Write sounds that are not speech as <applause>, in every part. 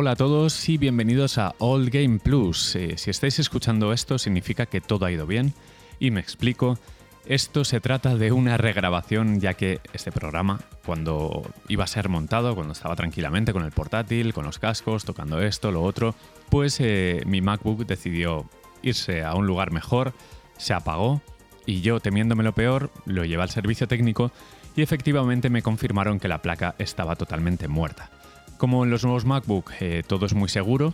Hola a todos y bienvenidos a All Game Plus. Eh, si estáis escuchando esto significa que todo ha ido bien y me explico. Esto se trata de una regrabación ya que este programa, cuando iba a ser montado, cuando estaba tranquilamente con el portátil, con los cascos, tocando esto, lo otro, pues eh, mi MacBook decidió irse a un lugar mejor, se apagó y yo, temiéndome lo peor, lo llevé al servicio técnico y efectivamente me confirmaron que la placa estaba totalmente muerta. Como en los nuevos MacBook eh, todo es muy seguro,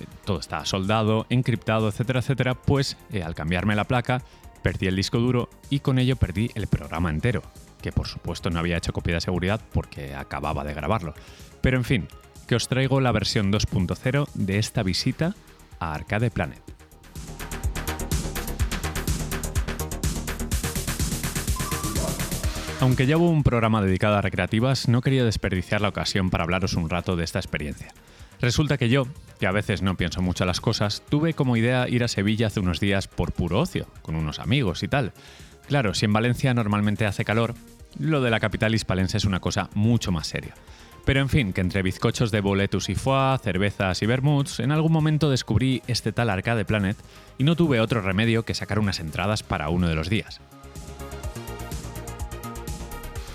eh, todo está soldado, encriptado, etcétera, etcétera, pues eh, al cambiarme la placa perdí el disco duro y con ello perdí el programa entero, que por supuesto no había hecho copia de seguridad porque acababa de grabarlo. Pero en fin, que os traigo la versión 2.0 de esta visita a Arcade Planet. Aunque llevo un programa dedicado a recreativas, no quería desperdiciar la ocasión para hablaros un rato de esta experiencia. Resulta que yo, que a veces no pienso mucho las cosas, tuve como idea ir a Sevilla hace unos días por puro ocio, con unos amigos y tal. Claro, si en Valencia normalmente hace calor, lo de la capital hispalense es una cosa mucho más seria. Pero en fin, que entre bizcochos de boletus y foie, cervezas y vermuts, en algún momento descubrí este tal Arcade Planet y no tuve otro remedio que sacar unas entradas para uno de los días.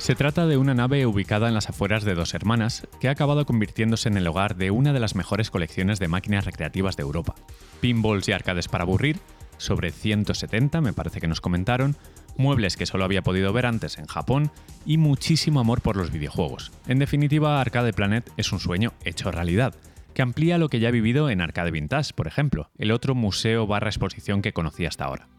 Se trata de una nave ubicada en las afueras de Dos Hermanas, que ha acabado convirtiéndose en el hogar de una de las mejores colecciones de máquinas recreativas de Europa. Pinballs y arcades para aburrir, sobre 170 me parece que nos comentaron, muebles que solo había podido ver antes en Japón y muchísimo amor por los videojuegos. En definitiva, Arcade Planet es un sueño hecho realidad, que amplía lo que ya he vivido en Arcade Vintage, por ejemplo, el otro museo barra exposición que conocí hasta ahora.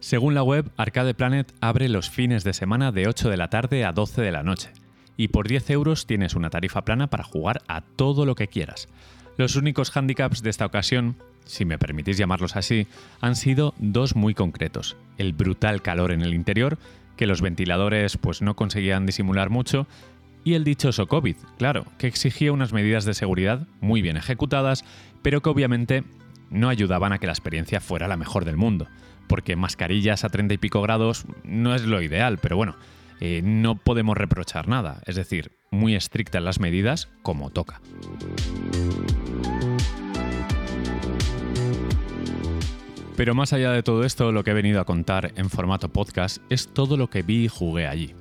Según la web, Arcade Planet abre los fines de semana de 8 de la tarde a 12 de la noche, y por 10 euros tienes una tarifa plana para jugar a todo lo que quieras. Los únicos handicaps de esta ocasión, si me permitís llamarlos así, han sido dos muy concretos. El brutal calor en el interior, que los ventiladores pues no conseguían disimular mucho, y el dichoso COVID, claro, que exigía unas medidas de seguridad muy bien ejecutadas, pero que obviamente no ayudaban a que la experiencia fuera la mejor del mundo porque mascarillas a 30 y pico grados no es lo ideal, pero bueno, eh, no podemos reprochar nada, es decir, muy estrictas las medidas como toca. Pero más allá de todo esto, lo que he venido a contar en formato podcast es todo lo que vi y jugué allí.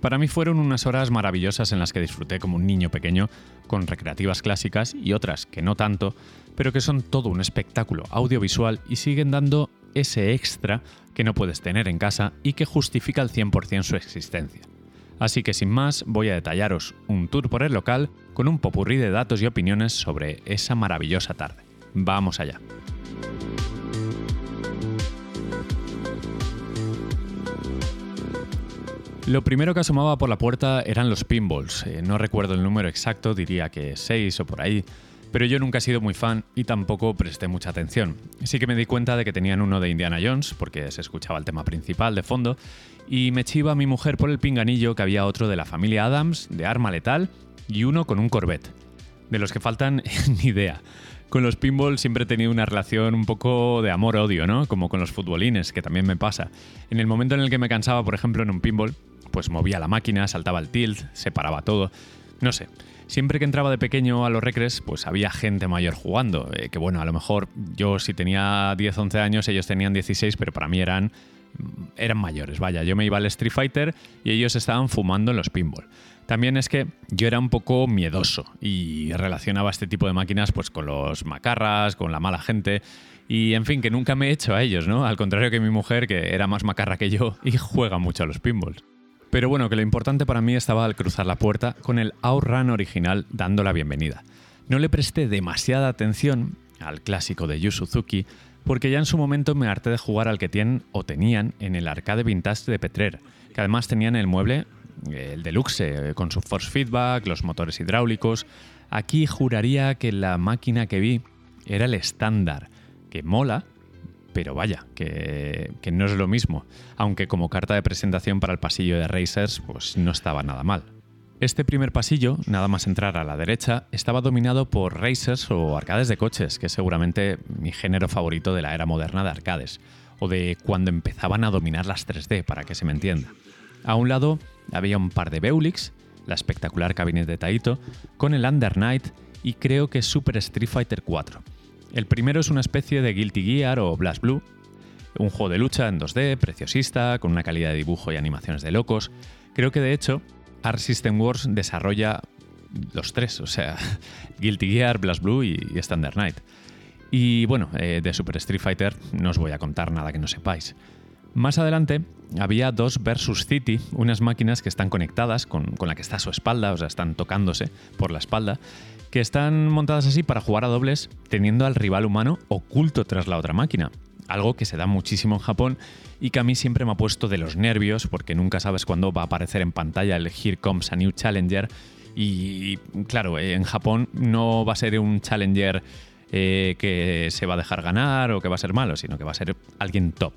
Para mí fueron unas horas maravillosas en las que disfruté como un niño pequeño, con recreativas clásicas y otras que no tanto, pero que son todo un espectáculo audiovisual y siguen dando ese extra que no puedes tener en casa y que justifica al 100% su existencia. Así que sin más, voy a detallaros un tour por el local con un popurrí de datos y opiniones sobre esa maravillosa tarde. Vamos allá. Lo primero que asomaba por la puerta eran los pinballs. Eh, no recuerdo el número exacto, diría que 6 o por ahí pero yo nunca he sido muy fan y tampoco presté mucha atención. Sí que me di cuenta de que tenían uno de Indiana Jones, porque se escuchaba el tema principal de fondo, y me chiva a mi mujer por el pinganillo que había otro de la familia Adams, de arma letal, y uno con un Corvette. De los que faltan, <laughs> ni idea. Con los pinballs siempre he tenido una relación un poco de amor-odio, ¿no? Como con los futbolines, que también me pasa. En el momento en el que me cansaba, por ejemplo, en un pinball, pues movía la máquina, saltaba el tilt, se paraba todo. No sé, siempre que entraba de pequeño a los recres, pues había gente mayor jugando. Eh, que bueno, a lo mejor yo si tenía 10, 11 años, ellos tenían 16, pero para mí eran, eran mayores. Vaya, yo me iba al Street Fighter y ellos estaban fumando en los pinball. También es que yo era un poco miedoso y relacionaba este tipo de máquinas pues con los macarras, con la mala gente y en fin, que nunca me he hecho a ellos, ¿no? Al contrario que mi mujer, que era más macarra que yo y juega mucho a los pinballs. Pero bueno, que lo importante para mí estaba al cruzar la puerta con el Outrun original dando la bienvenida. No le presté demasiada atención al clásico de Yu Suzuki porque ya en su momento me harté de jugar al que tienen o tenían en el arcade vintage de Petrer, que además tenían el mueble, el deluxe, eh, con su force feedback, los motores hidráulicos. Aquí juraría que la máquina que vi era el estándar, que mola, pero vaya, que, no es lo mismo, aunque como carta de presentación para el pasillo de Racers, pues no estaba nada mal. Este primer pasillo, nada más entrar a la derecha, estaba dominado por racers o arcades de coches, que es seguramente mi género favorito de la era moderna de arcades, o de cuando empezaban a dominar las 3D, para que se me entienda. A un lado había un par de Beulix, la espectacular cabina de Taito, con el Under Night y creo que Super Street Fighter 4. El primero es una especie de Guilty Gear o Blast Blue, un juego de lucha en 2D, preciosista, con una calidad de dibujo y animaciones de locos. Creo que de hecho Art System Wars desarrolla los tres, o sea, <laughs> Guilty Gear, Blast Blue y, Standard Night. Y bueno, eh, de Super Street Fighter no os voy a contar nada que no sepáis. Más adelante había dos versus City, unas máquinas que están conectadas con, con, la que está a su espalda, o sea, están tocándose por la espalda, que están montadas así para jugar a dobles teniendo al rival humano oculto tras la otra máquina. Algo que se da muchísimo en Japón y que a mí siempre me ha puesto de los nervios porque nunca sabes cuándo va a aparecer en pantalla el Here Comes a New Challenger. Y claro, en Japón no va a ser un Challenger eh, que se va a dejar ganar o que va a ser malo, sino que va a ser alguien top.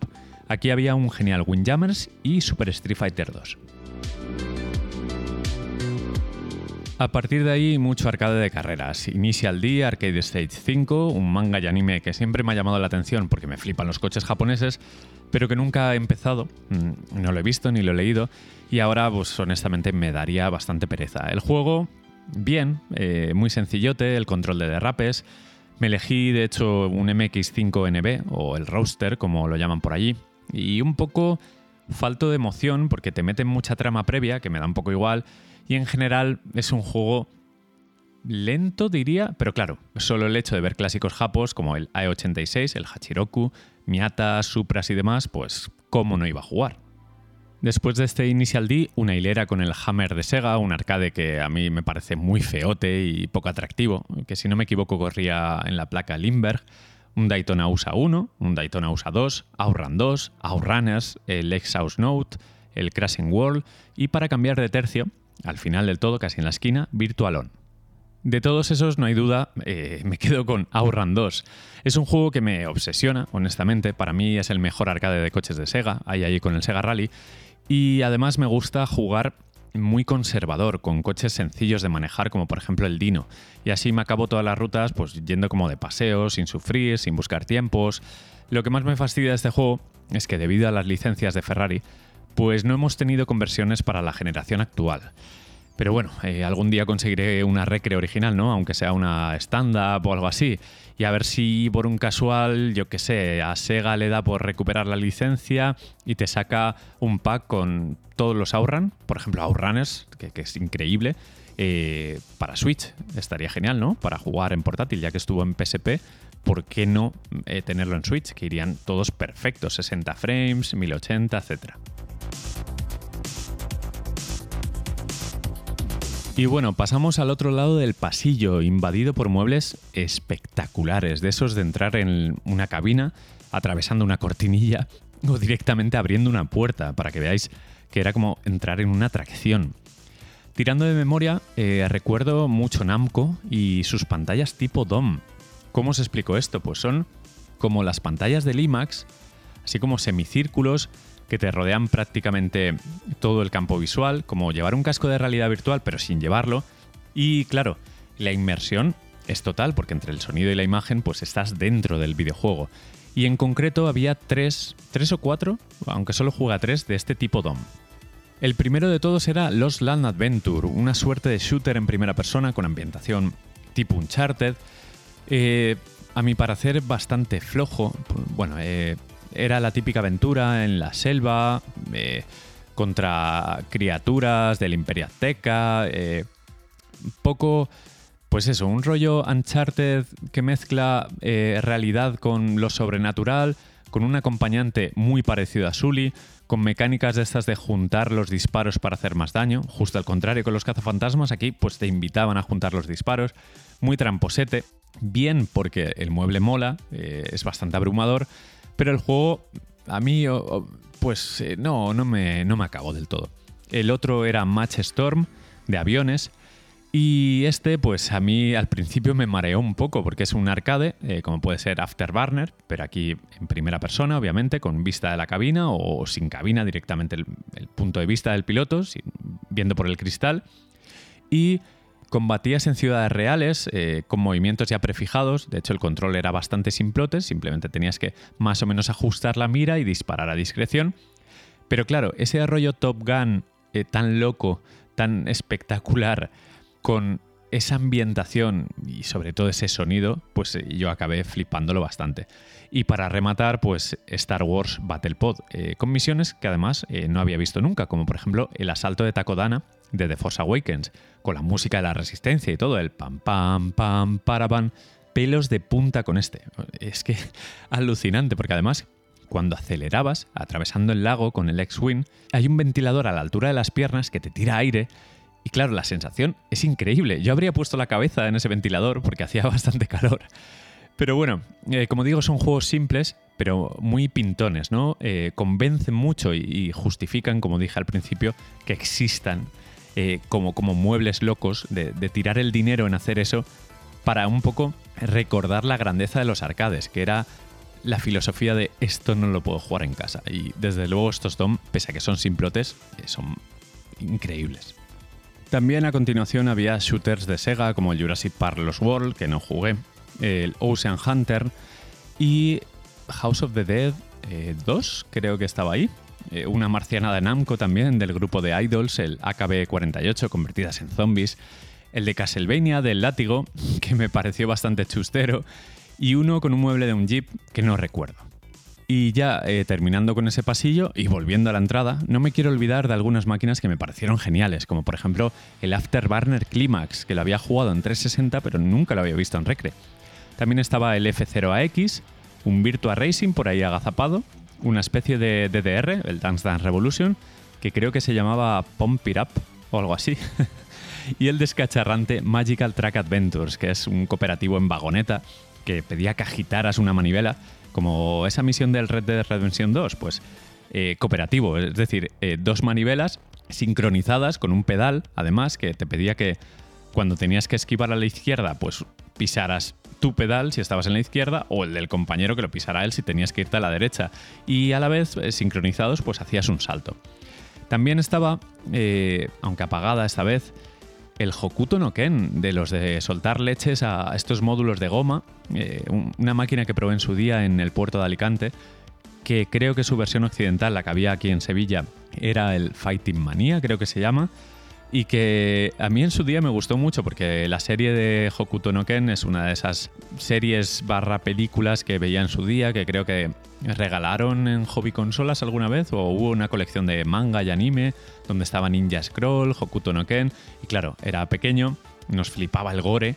Aquí había un genial Windjammers y Super Street Fighter 2. A partir de ahí, mucho arcade de carreras. Initial D, Arcade Stage 5, un manga y anime que siempre me ha llamado la atención porque me flipan los coches japoneses, pero que nunca he empezado, mm, no lo he visto ni lo he leído, y ahora, pues honestamente, me daría bastante pereza. El juego, bien, eh, muy sencillote, el control de derrapes. Me elegí, de hecho, un MX5NB, o el Roaster, como lo llaman por allí, y un poco falto de emoción porque te meten mucha trama previa, que me da un poco igual, y en general es un juego lento, diría, pero claro, solo el hecho de ver clásicos japos como el AE86, el Hachiroku, Miata, Supras y demás, pues cómo no iba a jugar. Después de este Initial D, una hilera con el Hammer de Sega, un arcade que a mí me parece muy feote y poco atractivo, que si no me equivoco corría en la placa Limberg, un Daytona USA 1, un Daytona USA 2, Outrun 2, Outrunners, el Exhaust Note, el Crashing World y para cambiar de tercio, al final del todo, casi en la esquina, Virtual On. De todos esos, no hay duda, eh, me quedo con Outrun 2. Es un juego que me obsesiona, honestamente. Para mí es el mejor arcade de coches de Sega, ahí allí con el Sega Rally. Y además me gusta jugar muy conservador, con coches sencillos de manejar, como por ejemplo el Dino. Y así me acabo todas las rutas pues yendo como de paseo, sin sufrir, sin buscar tiempos. Lo que más me fastidia de este juego es que debido a las licencias de Ferrari, pues no hemos tenido conversiones para la generación actual. Pero bueno, eh, algún día conseguiré una recre original, ¿no? Aunque sea una stand-up o algo así. Y a ver si por un casual, yo qué sé, a Sega le da por recuperar la licencia y te saca un pack con todos los Outrun, por ejemplo, Outrunners, que, que es increíble, eh, para Switch. Estaría genial, ¿no? Para jugar en portátil, ya que estuvo en PSP. ¿Por qué no eh, tenerlo en Switch? Que irían todos perfectos, 60 frames, 1080, etcétera. Y bueno, pasamos al otro lado del pasillo, invadido por muebles espectaculares, de esos de entrar en una cabina, atravesando una cortinilla <laughs> o directamente abriendo una puerta, para que veáis que era como entrar en una atracción. Tirando de memoria, eh, recuerdo mucho Namco y sus pantallas tipo DOM. ¿Cómo os explico esto? Pues son como las pantallas del IMAX, así como semicírculos que te rodean prácticamente todo el campo visual, como llevar un casco de realidad virtual pero sin llevarlo. Y claro, la inmersión es total porque entre el sonido y la imagen pues estás dentro del videojuego. Y en concreto había tres, tres o cuatro, aunque solo juega tres, de este tipo DOM. El primero de todos era Lost Land Adventure, una suerte de shooter en primera persona con ambientación tipo Uncharted. Eh, a mi parecer bastante flojo. Bueno, eh, era la típica aventura en la selva, eh, contra criaturas del Imperio Azteca, eh, poco, pues eso, un rollo Uncharted que mezcla eh, realidad con lo sobrenatural, con un acompañante muy parecido a Sully, con mecánicas de estas de juntar los disparos para hacer más daño, justo al contrario con los cazafantasmas, aquí pues te invitaban a juntar los disparos, muy tramposete, bien porque el mueble mola, es bastante abrumador, pero el juego, a mí, pues eh, no, no me, no me acabó del todo. El otro era Match Storm, de aviones. Y este, pues a mí al principio me mareó un poco porque es un arcade, eh, como puede ser Afterburner, pero aquí en primera persona, obviamente, con vista de la cabina o sin cabina, directamente el, punto de vista del piloto, viendo por el cristal. Y Combatías en ciudades reales eh, con movimientos ya prefijados, de hecho el control era bastante simplote, simplemente tenías que más o menos ajustar la mira y disparar a discreción. Pero claro, ese rollo Top Gun eh, tan loco, tan espectacular, con esa ambientación y sobre todo ese sonido, pues eh, yo acabé flipándolo bastante. Y para rematar, pues Star Wars Battle Pod, eh, con misiones que además eh, no había visto nunca, como por ejemplo el asalto de Takodana de The Force Awakens, con la música de la resistencia y todo, el pam pam pam paraban, pelos de punta con este. Es que <laughs> alucinante, porque además cuando acelerabas, atravesando el lago con el X-Wing, hay un ventilador a la altura de las piernas que te tira aire y claro, la sensación es increíble. Yo habría puesto la cabeza en ese ventilador porque hacía <laughs> bastante calor. Pero bueno, eh, como digo, son juegos simples, pero muy pintones, ¿no? Eh, convencen mucho y, justifican, como dije al principio, que existan eh, como, como muebles locos de, de tirar el dinero en hacer eso para un poco recordar la grandeza de los arcades, que era la filosofía de esto no lo puedo jugar en casa. Y desde luego estos DOM, pese a que son simplotes, son increíbles. También a continuación había shooters de Sega como el Jurassic Park Lost World, que no jugué, el Ocean Hunter y House of the Dead 2, eh, creo que estaba ahí. Eh, una marciana de Namco también, del grupo de Idols, el AKB-48, convertidas en zombies. El de Castlevania, del látigo, <laughs> que me pareció bastante chustero. Y uno con un mueble de un jeep que no recuerdo. Y ya eh, terminando con ese pasillo y volviendo a la entrada, no me quiero olvidar de algunas máquinas que me parecieron geniales, como por ejemplo el Afterburner Climax, que lo había jugado en 360 pero nunca lo había visto en Recre. También estaba el F0AX, un Virtua Racing por ahí agazapado, una especie de DDR, el Dance Dance Revolution, que creo que se llamaba Pump It Up o algo así. <laughs> y el descacharrante Magical Track Adventures, que es un cooperativo en vagoneta que pedía que agitaras una manivela como esa misión del Red Dead Redemption 2, pues eh, cooperativo, es decir, eh, dos manivelas sincronizadas con un pedal, además, que te pedía que cuando tenías que esquivar a la izquierda, pues pisaras tu pedal si estabas en la izquierda o el del compañero que lo pisara él si tenías que irte a la derecha. Y a la vez, eh, sincronizados, pues hacías un salto. También estaba, aunque apagada esta vez, el Hokuto no Ken, de los de soltar leches a estos módulos de goma, eh, una máquina que probé en su día en el puerto de Alicante, que creo que su versión occidental, la que había aquí en Sevilla, era el Fighting Mania, creo que se llama, y que a mí en su día me gustó mucho porque la serie de Hokuto no Ken es una de esas series barra películas que veía en su día, que creo que regalaron en hobby consolas alguna vez, o hubo una colección de manga y anime donde estaba Ninja Scroll, Hokuto no Ken, y claro, era pequeño, nos flipaba el gore,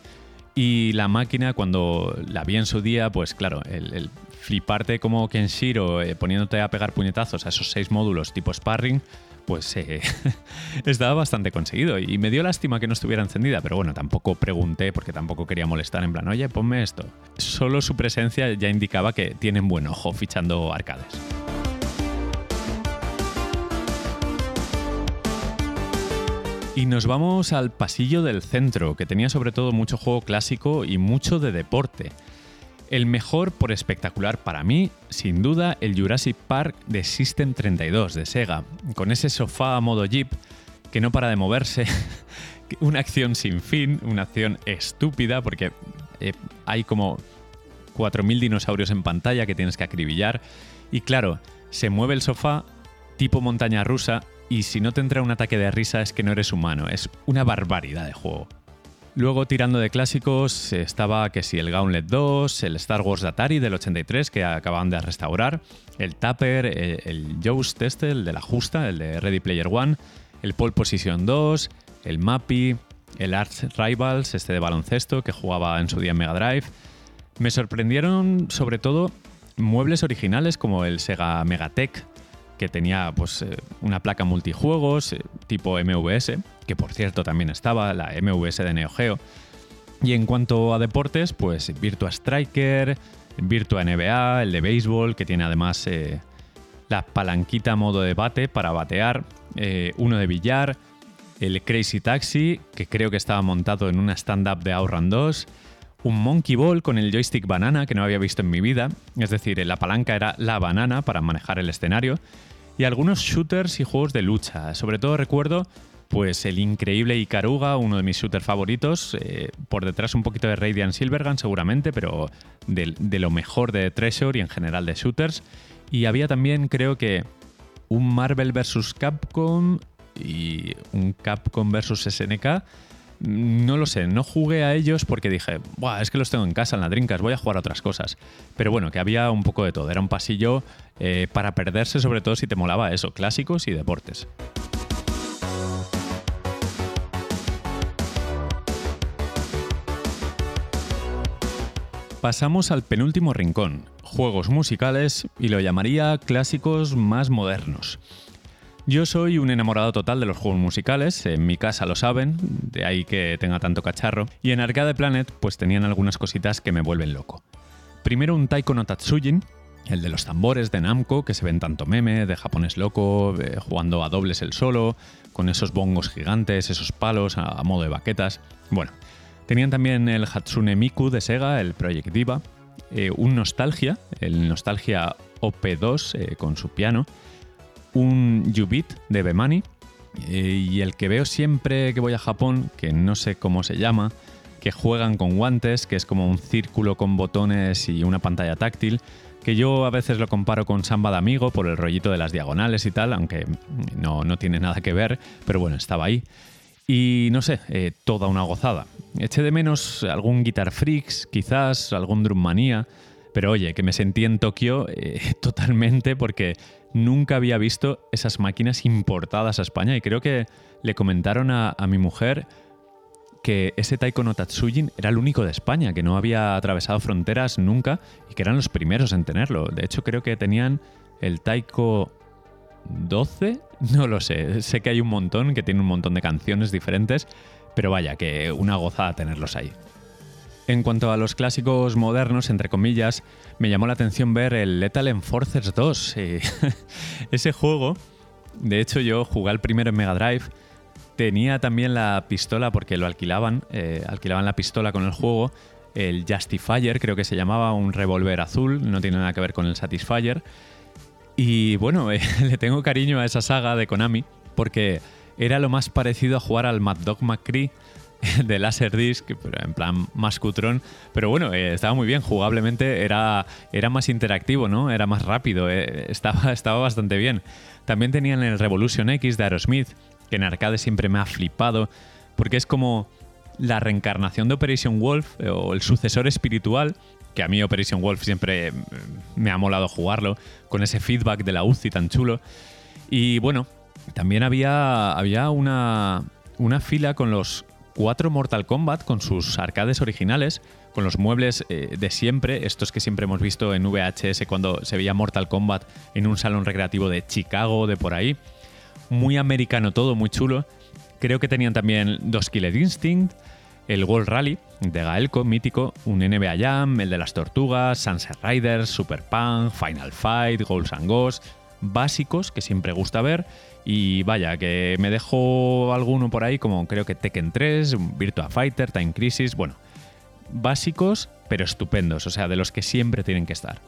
y la máquina cuando la vi en su día, pues claro, el, fliparte como Kenshiro eh, poniéndote a pegar puñetazos a esos seis módulos tipo sparring, pues eh, <laughs> estaba bastante conseguido y me dio lástima que no estuviera encendida, pero bueno, tampoco pregunté porque tampoco quería molestar en plan, oye, ponme esto. Solo su presencia ya indicaba que tienen buen ojo fichando arcades. Y nos vamos al pasillo del centro, que tenía sobre todo mucho juego clásico y mucho de deporte. El mejor por espectacular para mí, sin duda, el Jurassic Park de System 32 de Sega, con ese sofá a modo Jeep que no para de moverse, <laughs> una acción sin fin, una acción estúpida porque eh, hay como 4.000 dinosaurios en pantalla que tienes que acribillar. Y claro, se mueve el sofá tipo montaña rusa y si no te entra un ataque de risa es que no eres humano, es una barbaridad de juego. Luego, tirando de clásicos, estaba que si el Gauntlet 2, el Star Wars Atari del 83, que acaban de restaurar, el Tapper, el, el Joust este, el de la justa, el de Ready Player One, el Pole Position 2, el Mappy, el Arts Rivals, este de baloncesto, que jugaba en su día en Mega Drive. Me sorprendieron sobre todo muebles originales como el Sega Megatech, que tenía pues, eh, una placa multijuegos eh, tipo MVS, que por cierto también estaba, la MVS de Neo Geo. Y en cuanto a deportes, pues Virtua Striker, Virtua NBA, el de béisbol, que tiene además eh, la palanquita modo de bate para batear, uno de billar, el Crazy Taxi, que creo que estaba montado en una stand-up de Outrun 2, un Monkey Ball con el joystick banana que no había visto en mi vida, es decir, la palanca era la banana para manejar el escenario, y algunos shooters y juegos de lucha. Sobre todo recuerdo pues el increíble Ikaruga, uno de mis shooters favoritos, eh, por detrás un poquito de Radiant Silvergun seguramente, pero de, de, lo mejor de Treasure y en general de shooters. Y había también creo que un Marvel vs. Capcom y un Capcom vs. SNK No lo sé, no jugué a ellos porque dije, Buah, es que los tengo en casa en la Drinkas, voy a jugar a otras cosas. Pero bueno, que había un poco de todo, era un pasillo eh, para perderse sobre todo si te molaba eso, clásicos y deportes. Pasamos al penúltimo rincón, juegos musicales y lo llamaría clásicos más modernos. Yo soy un enamorado total de los juegos musicales, en mi casa lo saben, de ahí que tenga tanto cacharro, y en Arcade Planet pues tenían algunas cositas que me vuelven loco. Primero un Taiko no Tatsujin, el de los tambores de Namco, que se ven tanto meme, de japonés loco, jugando a dobles el solo, con esos bongos gigantes, esos palos a modo de baquetas. Bueno, Tenían también el Hatsune Miku de Sega, el Project Diva, eh, un Nostalgia, el Nostalgia OP2 eh, con su piano, un Yubit de Bemani eh, y el que veo siempre que voy a Japón, que no sé cómo se llama, que juegan con guantes, que es como un círculo con botones y una pantalla táctil, que yo a veces lo comparo con Samba de Amigo por el rollito de las diagonales y tal, aunque no, no tiene nada que ver, pero bueno, estaba ahí. Y no sé, eh, toda una gozada. Eché de menos algún Guitar Freaks, quizás, algún Drum Manía, pero oye, que me sentí en Tokio eh, <laughs> totalmente porque nunca había visto esas máquinas importadas a España y creo que le comentaron a, mi mujer que ese Taiko no Tatsujin era el único de España, que no había atravesado fronteras nunca y que eran los primeros en tenerlo. De hecho, creo que tenían el Taiko 12, no lo sé. Sé que hay un montón, que tiene un montón de canciones diferentes, pero vaya, que una gozada tenerlos ahí. En cuanto a los clásicos modernos, entre comillas, me llamó la atención ver el Lethal Enforcers 2. <laughs> Ese juego, de hecho yo jugué al primero en Mega Drive, tenía también la pistola porque lo alquilaban, eh, alquilaban la pistola con el juego, el Justifier creo que se llamaba, un revólver azul, no tiene nada que ver con el Satisfyer. Y bueno, <laughs> le tengo cariño a esa saga de Konami porque era lo más parecido a jugar al Mad Dog McCree <laughs> de Laserdisc, en plan más cutrón, pero bueno, eh, estaba muy bien, jugablemente era, era más interactivo, ¿no? Era más rápido, eh, estaba, <laughs> estaba bastante bien. También tenían el Revolution X de Aerosmith, que en arcade siempre me ha flipado, porque es como la reencarnación de Operation Wolf eh, o el sucesor espiritual que a mí Operation Wolf siempre me ha molado jugarlo, con ese feedback de la UCI tan chulo. Y bueno, también había, había una, una fila con los cuatro Mortal Kombat, con sus arcades originales, con los muebles eh, de siempre, estos que siempre hemos visto en VHS cuando se veía Mortal Kombat en un salón recreativo de Chicago, de por ahí. Muy americano todo, muy chulo. Creo que tenían también dos Killer Instinct, el World Rally de Gaelco, mítico, un NBA Jam, el de las Tortugas, Sunset Riders, Super Punk, Final Fight, Goals and Ghosts, básicos que siempre gusta ver. Y vaya, que me dejo alguno por ahí, como creo que Tekken 3, Virtua Fighter, Time Crisis, bueno, básicos pero estupendos, o sea, de los que siempre tienen que estar.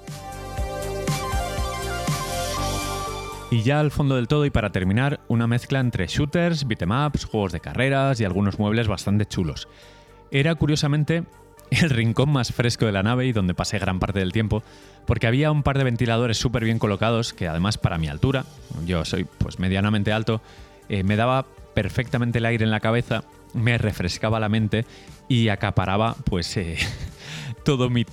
Y ya al fondo del todo y para terminar, una mezcla entre shooters, beatemaps, juegos de carreras y algunos muebles bastante chulos. Era curiosamente el rincón más fresco de la nave y donde pasé gran parte del tiempo, porque había un par de ventiladores súper bien colocados que además para mi altura, yo soy pues medianamente alto, eh, me daba perfectamente el aire en la cabeza, me refrescaba la mente y acaparaba pues eh, <laughs> todo mi,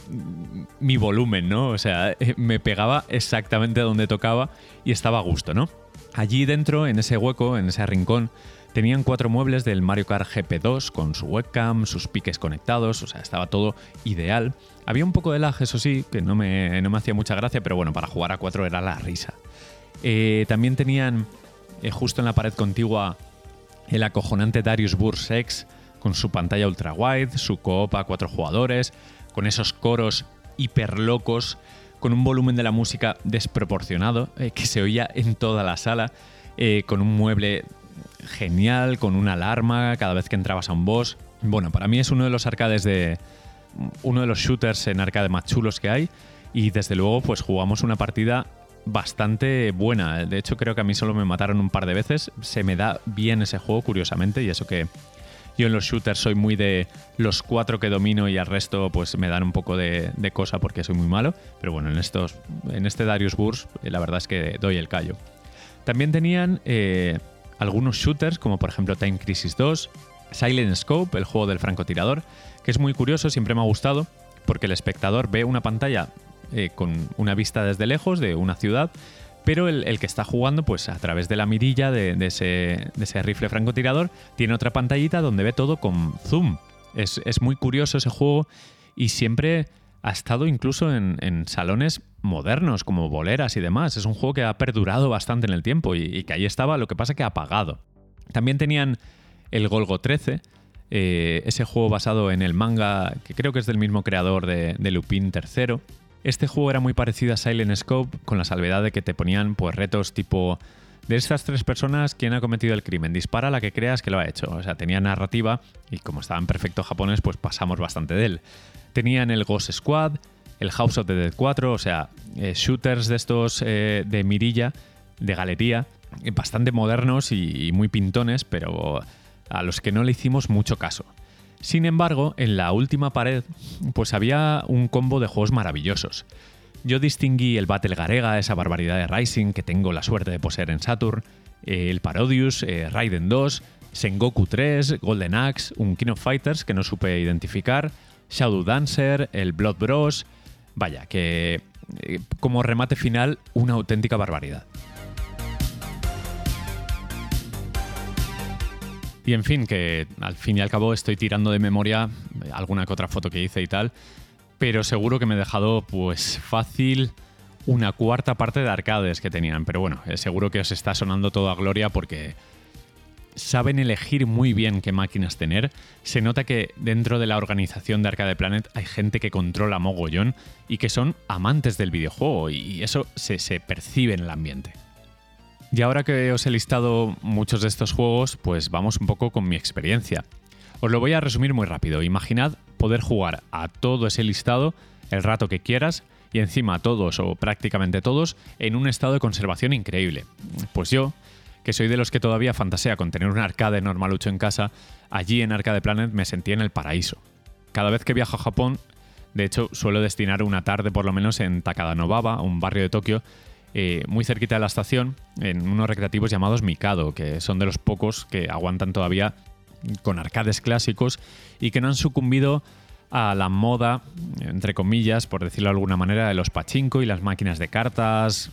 mi, volumen, ¿no? O sea, eh, me pegaba exactamente donde tocaba y estaba a gusto, ¿no? Allí dentro, en ese hueco, en ese rincón, tenían cuatro muebles del Mario Kart GP2 con su webcam, sus piques conectados, o sea, estaba todo ideal. Había un poco de lag, eso sí, que no me, no me hacía mucha gracia, pero bueno, para jugar a cuatro era la risa. Eh, también tenían eh, justo en la pared contigua el acojonante Darius Burst X con su pantalla ultra wide, su coop a cuatro jugadores, con esos coros hiper locos, con un volumen de la música desproporcionado eh, que se oía en toda la sala, con un mueble genial, con una alarma cada vez que entrabas a un boss. Bueno, para mí es uno de los arcades de. uno de los shooters en arcade más chulos que hay. Y desde luego, pues jugamos una partida bastante buena. De hecho, creo que a mí solo me mataron un par de veces. Se me da bien ese juego, curiosamente, y eso que yo en los shooters soy muy de los cuatro que domino y al resto pues me dan un poco de, cosa porque soy muy malo. Pero bueno, en, estos, en este Darius Burst eh, la verdad es que doy el callo. También tenían eh, algunos shooters como por ejemplo Time Crisis 2, Silent Scope, el juego del francotirador, que es muy curioso, siempre me ha gustado, porque el espectador ve una pantalla eh, con una vista desde lejos de una ciudad, pero el, que está jugando, pues a través de la mirilla de, ese, rifle francotirador, tiene otra pantallita donde ve todo con zoom. Es, muy curioso ese juego y siempre ha estado incluso en, salones modernos como boleras y demás. Es un juego que ha perdurado bastante en el tiempo y, que ahí estaba, lo que pasa que ha apagado. También tenían el Golgo 13, eh, ese juego basado en el manga, que creo que es del mismo creador de, Lupin III. Este juego era muy parecido a Silent Scope, con la salvedad de que te ponían pues, retos tipo de estas tres personas, ¿quién ha cometido el crimen? Dispara la que creas que lo ha hecho. O sea, tenía narrativa y como estaba en perfecto japonés, pues pasamos bastante de él. Tenían el Ghost Squad, el House of the Dead 4, o sea, eh, shooters de estos eh, de mirilla, de galería, bastante modernos y muy pintones, pero a los que no le hicimos mucho caso. Sin embargo, en la última pared, pues había un combo de juegos maravillosos. Yo distinguí el Battle Garega, esa barbaridad de Rising que tengo la suerte de poseer en Saturn, eh, el Parodius, eh, Raiden 2, Sengoku 3, Golden Axe, un King of Fighters que no supe identificar, Shadow Dancer, el Blood Bros. Vaya, que eh, como remate final, una auténtica barbaridad. Y en fin, que al fin y al cabo estoy tirando de memoria alguna que otra foto que hice y tal, pero seguro que me he dejado pues fácil una cuarta parte de arcades que tenían. Pero bueno, eh, seguro que os está sonando todo a gloria porque saben elegir muy bien qué máquinas tener. Se nota que dentro de la organización de Arcade Planet hay gente que controla mogollón y que son amantes del videojuego y eso se, se percibe en el ambiente. Y ahora que os he listado muchos de estos juegos, pues vamos un poco con mi experiencia. Os lo voy a resumir muy rápido. Imaginad poder jugar a todo ese listado el rato que quieras y encima todos o prácticamente todos en un estado de conservación increíble. Pues yo, que soy de los que todavía fantasea con tener un arcade normalucho en casa, allí en Arcade Planet me sentí en el paraíso. Cada vez que viajo a Japón, de hecho suelo destinar una tarde por lo menos en Takadanobaba, un barrio de Tokio, eh, muy cerquita de la estación, en unos recreativos llamados Mikado, que son de los pocos que aguantan todavía con arcades clásicos y que no han sucumbido a la moda, entre comillas, por decirlo de alguna manera, de los pachinko y las máquinas de cartas,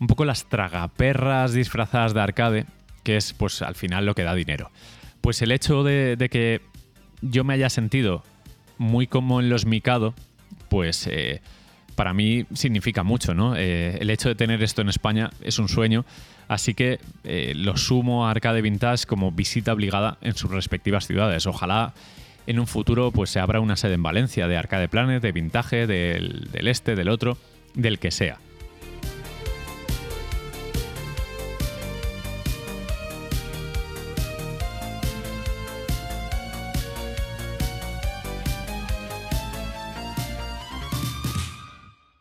un poco las tragaperras disfrazadas de arcade, que es pues al final lo que da dinero. Pues el hecho de, que yo me haya sentido muy como en los Mikado, pues eh, para mí significa mucho, ¿no? Eh, el hecho de tener esto en España es un sueño, así que eh, lo sumo a Arcade Vintage como visita obligada en sus respectivas ciudades. Ojalá en un futuro pues se abra una sede en Valencia de Arcade Planet, de Vintage, del este, del otro, del que sea.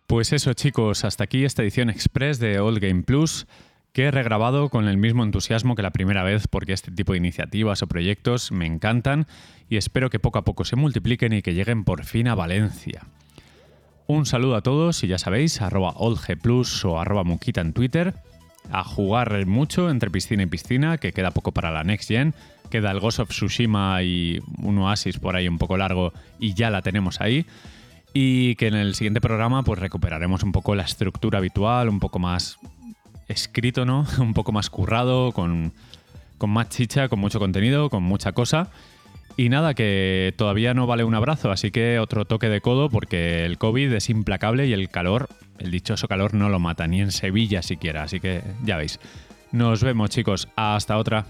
Pues eso chicos, hasta aquí esta edición express de Old Game Plus que he regrabado con el mismo entusiasmo que la primera vez porque este tipo de iniciativas o proyectos me encantan y espero que poco a poco se multipliquen y que lleguen por fin a Valencia. Un saludo a todos y ya sabéis, arroba oldgplus o arroba muquita en Twitter, a jugar mucho entre piscina y piscina, que queda poco para la Next Gen, queda el Ghost of Tsushima y un Oasis por ahí un poco largo y ya la tenemos ahí y que en el siguiente programa pues recuperaremos un poco la estructura habitual, un poco más escrito, ¿no? <laughs> un poco más currado, con, con más chicha, con mucho contenido, con mucha cosa. Y nada, que todavía no vale un abrazo, así que otro toque de codo porque el COVID es implacable y el calor, el dichoso calor no lo mata, ni en Sevilla siquiera, así que ya veis. Nos vemos chicos, hasta otra.